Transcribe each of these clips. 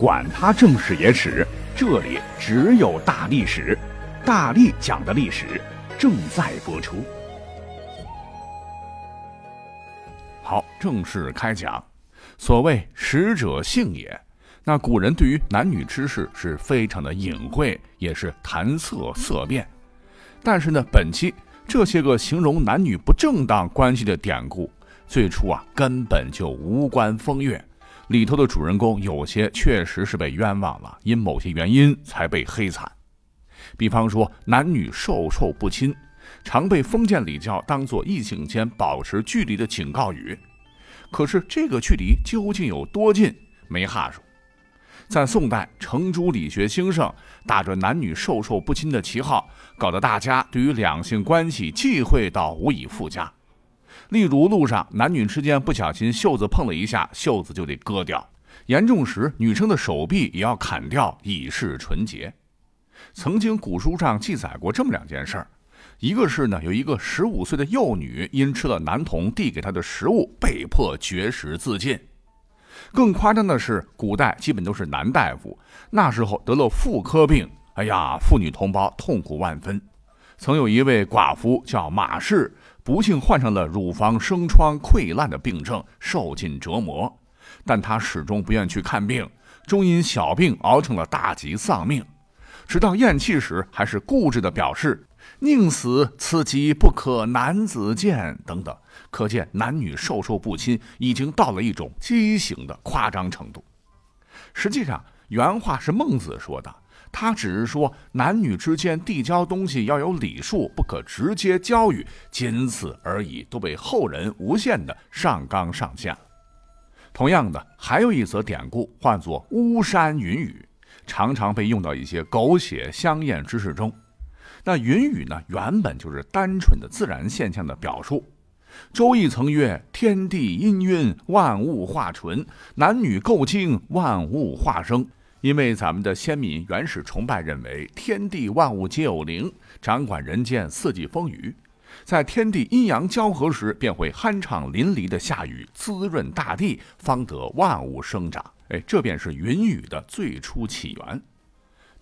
管他正史野史，这里只有大历史，大力讲的历史正在播出。好，正式开讲。所谓识者性也，那古人对于男女之事是非常的隐晦，也是谈色色变。但是呢，本期这些个形容男女不正当关系的典故，最初啊根本就无关风月。里头的主人公有些确实是被冤枉了，因某些原因才被黑惨。比方说男女授受不亲，常被封建礼教当作异性间保持距离的警告语。可是这个距离究竟有多近，没哈数。在宋代，程朱理学兴盛，打着男女授受不亲的旗号，搞得大家对于两性关系忌讳到无以复加。例如，路上男女之间不小心袖子碰了一下，袖子就得割掉；严重时，女生的手臂也要砍掉，以示纯洁。曾经古书上记载过这么两件事儿：一个是呢，有一个十五岁的幼女因吃了男童递给她的食物，被迫绝食自尽；更夸张的是，古代基本都是男大夫，那时候得了妇科病，哎呀，妇女同胞痛苦万分。曾有一位寡妇叫马氏。不幸患上了乳房生疮溃烂的病症，受尽折磨，但他始终不愿去看病，终因小病熬成了大疾丧命。直到咽气时，还是固执地表示宁死此疾不可男子见等等。可见男女授受不亲已经到了一种畸形的夸张程度。实际上，原话是孟子说的。他只是说，男女之间递交东西要有礼数，不可直接交予，仅此而已，都被后人无限的上纲上线了。同样的，还有一则典故，唤作“巫山云雨”，常常被用到一些狗血香艳之事中。那云雨呢，原本就是单纯的自然现象的表述。周易曾曰：“天地氤氲，万物化纯；男女构精，万物化生。”因为咱们的先民原始崇拜认为天地万物皆有灵，掌管人间四季风雨，在天地阴阳交合时，便会酣畅淋漓的下雨，滋润大地，方得万物生长。哎，这便是云雨的最初起源。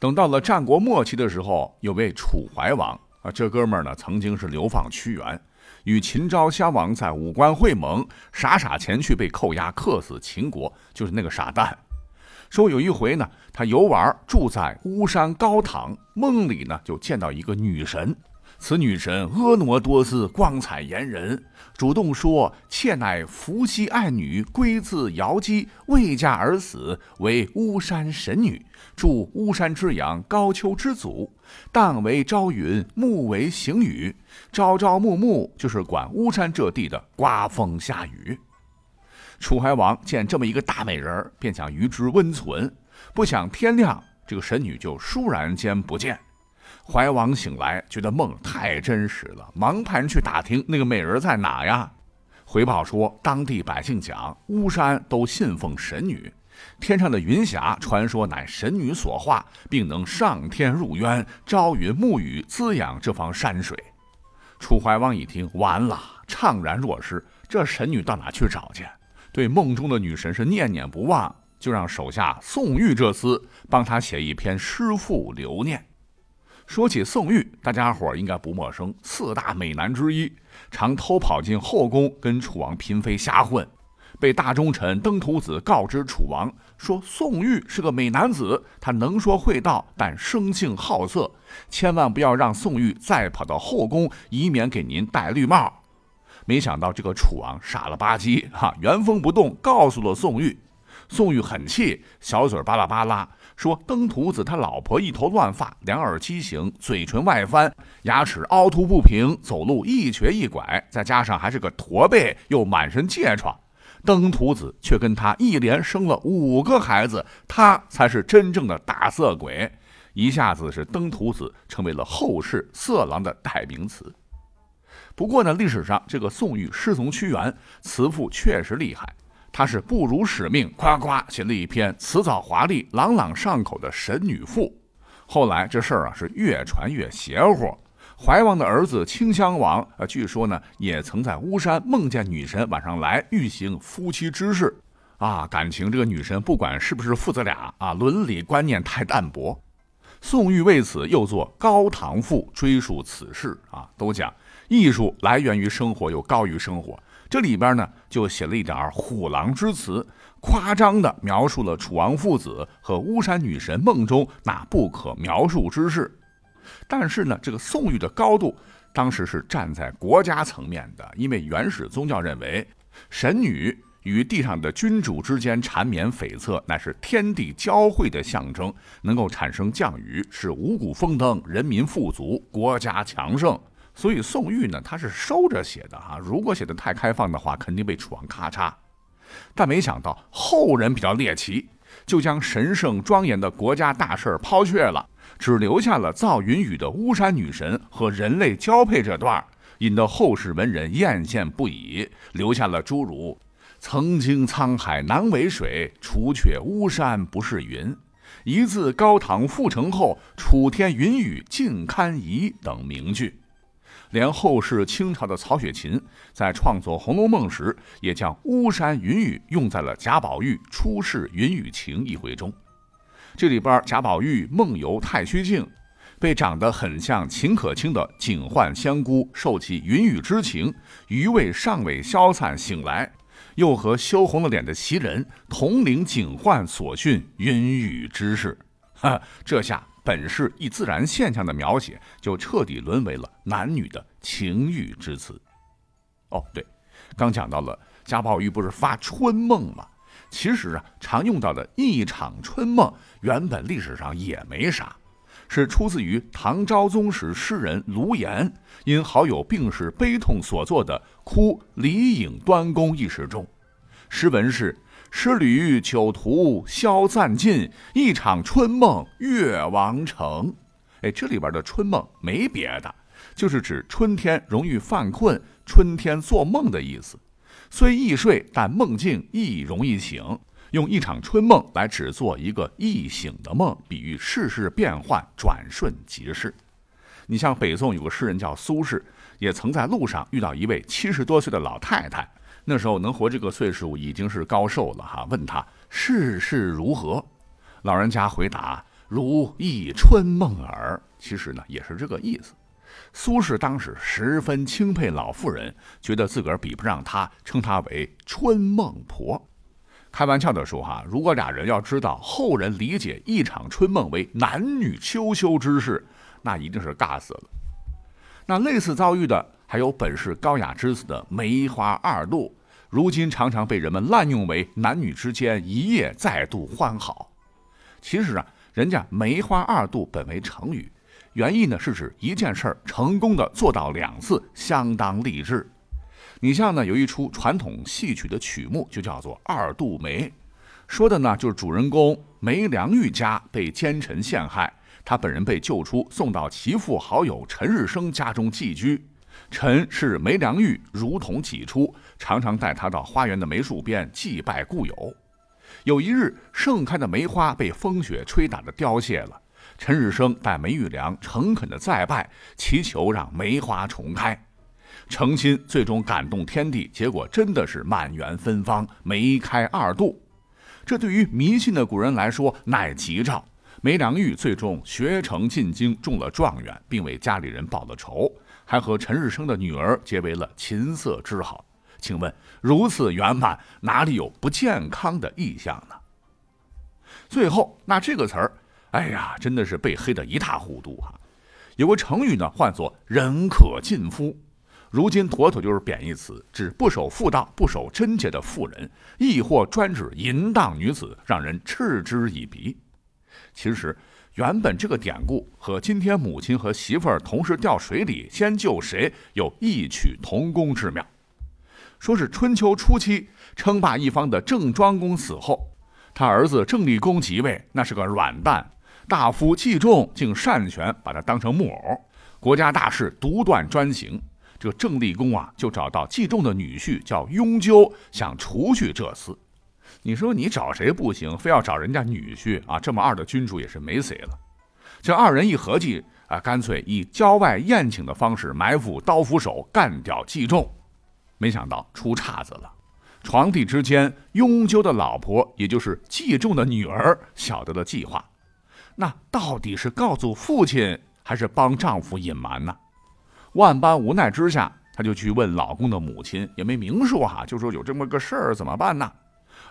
等到了战国末期的时候，有位楚怀王啊，这哥们儿呢曾经是流放屈原，与秦昭襄王在武关会盟，傻傻前去被扣押，克死秦国，就是那个傻蛋。说有一回呢，他游玩住在巫山高堂，梦里呢就见到一个女神。此女神婀娜多姿，光彩艳人，主动说：“妾乃伏羲爱女，归自瑶姬，未嫁而死，为巫山神女，住巫山之阳，高丘之祖。旦为朝云，暮为行雨，朝朝暮暮就是管巫山这地的刮风下雨。”楚怀王见这么一个大美人，便想与之温存。不想天亮，这个神女就倏然间不见。怀王醒来，觉得梦太真实了，忙派人去打听那个美人在哪呀。回报说，当地百姓讲，巫山都信奉神女，天上的云霞传说乃神女所化，并能上天入渊，朝云暮雨，滋养这方山水。楚怀王一听，完了，怅然若失。这神女到哪去找去？对梦中的女神是念念不忘，就让手下宋玉这厮帮他写一篇诗赋留念。说起宋玉，大家伙应该不陌生，四大美男之一，常偷跑进后宫跟楚王嫔妃瞎混。被大忠臣登徒子告知楚王说，宋玉是个美男子，他能说会道，但生性好色，千万不要让宋玉再跑到后宫，以免给您戴绿帽。没想到这个楚王傻了吧唧，哈，原封不动告诉了宋玉。宋玉很气，小嘴巴拉巴拉说：“登徒子他老婆一头乱发，两耳畸形，嘴唇外翻，牙齿凹凸不平，走路一瘸一拐，再加上还是个驼背，又满身疥疮。登徒子却跟他一连生了五个孩子，他才是真正的大色鬼。一下子是登徒子成为了后世色狼的代名词。”不过呢，历史上这个宋玉师从屈原，词赋确实厉害。他是不辱使命，夸夸写了一篇辞藻华丽、朗朗上口的神女赋。后来这事儿啊是越传越邪乎。怀王的儿子清襄王啊，据说呢也曾在巫山梦见女神晚上来欲行夫妻之事。啊，感情这个女神不管是不是父子俩啊，伦理观念太淡薄。宋玉为此又作《高唐赋》追述此事啊，都讲艺术来源于生活，又高于生活。这里边呢，就写了一点虎狼之词，夸张的描述了楚王父子和巫山女神梦中那不可描述之事。但是呢，这个宋玉的高度，当时是站在国家层面的，因为原始宗教认为，神女。与地上的君主之间缠绵悱恻，乃是天地交汇的象征，能够产生降雨，使五谷丰登，人民富足，国家强盛。所以宋玉呢，他是收着写的哈。如果写的太开放的话，肯定被楚王咔嚓。但没想到后人比较猎奇，就将神圣庄严的国家大事抛却了，只留下了造云雨的巫山女神和人类交配这段，引得后世文人艳羡不已，留下了诸如。曾经沧海难为水，除却巫山不是云。一自高唐复成后，楚天云雨尽堪疑等名句。连后世清朝的曹雪芹在创作《红楼梦》时，也将巫山云雨用在了贾宝玉出世云雨情一回中。这里边贾宝玉梦游太虚境，被长得很像秦可卿的警幻香菇受其云雨之情，余味尚未消散，醒来。又和羞红了脸的袭人同领警幻所训云雨之事，哈，这下本是一自然现象的描写，就彻底沦为了男女的情欲之词。哦，对，刚讲到了贾宝玉不是发春梦吗？其实啊，常用到的一场春梦，原本历史上也没啥。是出自于唐昭宗时诗人卢岩因好友病逝悲痛所作的《哭李颖端公》一诗中，诗文是：“诗旅酒徒消暂尽，一场春梦越王城。”哎，这里边的春梦没别的，就是指春天容易犯困、春天做梦的意思。虽易睡，但梦境亦容易醒。用一场春梦来只做一个易醒的梦，比喻世事变幻，转瞬即逝。你像北宋有个诗人叫苏轼，也曾在路上遇到一位七十多岁的老太太，那时候能活这个岁数已经是高寿了哈。问他世事如何，老人家回答如一春梦耳。其实呢也是这个意思。苏轼当时十分钦佩老妇人，觉得自个儿比不上她，称她为春梦婆。开玩笑的说哈，如果俩人要知道后人理解一场春梦为男女秋秋之事，那一定是尬死了。那类似遭遇的还有本是高雅之子的梅花二度，如今常常被人们滥用为男女之间一夜再度欢好。其实啊，人家梅花二度本为成语，原意呢是指一件事儿成功的做到两次，相当励志。你像呢，有一出传统戏曲的曲目，就叫做《二度梅》，说的呢就是主人公梅良玉家被奸臣陷害，他本人被救出，送到其父好友陈日升家中寄居。陈是梅良玉如同己出，常常带他到花园的梅树边祭拜故友。有一日，盛开的梅花被风雪吹打的凋谢了，陈日升带梅玉良诚恳的再拜，祈求让梅花重开。成亲最终感动天地，结果真的是满园芬芳，梅开二度。这对于迷信的古人来说乃吉兆。梅良玉最终学成进京，中了状元，并为家里人报了仇，还和陈日升的女儿结为了琴瑟之好。请问如此圆满，哪里有不健康的意象呢？最后，那这个词儿，哎呀，真的是被黑得一塌糊涂啊。有个成语呢，唤作“人可近夫”。如今妥妥就是贬义词，指不守妇道、不守贞洁的妇人，亦或专指淫荡女子，让人嗤之以鼻。其实，原本这个典故和今天母亲和媳妇儿同时掉水里，先救谁有异曲同工之妙。说是春秋初期称霸一方的郑庄公死后，他儿子郑立公即位，那是个软蛋，大夫季仲竟擅权把他当成木偶，国家大事独断专行。这郑立公啊，就找到季仲的女婿叫雍纠，想除去这厮。你说你找谁不行，非要找人家女婿啊？这么二的君主也是没谁了。这二人一合计啊，干脆以郊外宴请的方式埋伏刀斧手，干掉季仲。没想到出岔子了。床帝之间，雍纠的老婆，也就是季仲的女儿，晓得了计划。那到底是告诉父亲，还是帮丈夫隐瞒呢？万般无奈之下，她就去问老公的母亲，也没明说哈，就说有这么个事儿，怎么办呢？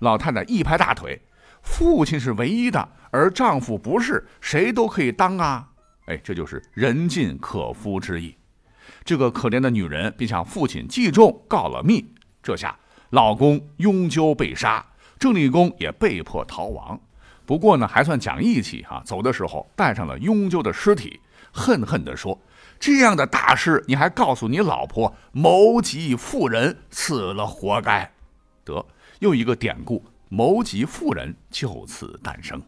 老太太一拍大腿：“父亲是唯一的，而丈夫不是，谁都可以当啊！”哎，这就是人尽可夫之意。这个可怜的女人便向父亲季仲告了密，这下老公雍纠被杀，郑立公也被迫逃亡。不过呢，还算讲义气哈，走的时候带上了雍纠的尸体，恨恨地说：“这样的大事你还告诉你老婆，谋及妇人，死了活该。”得，又一个典故，谋及妇人就此诞生。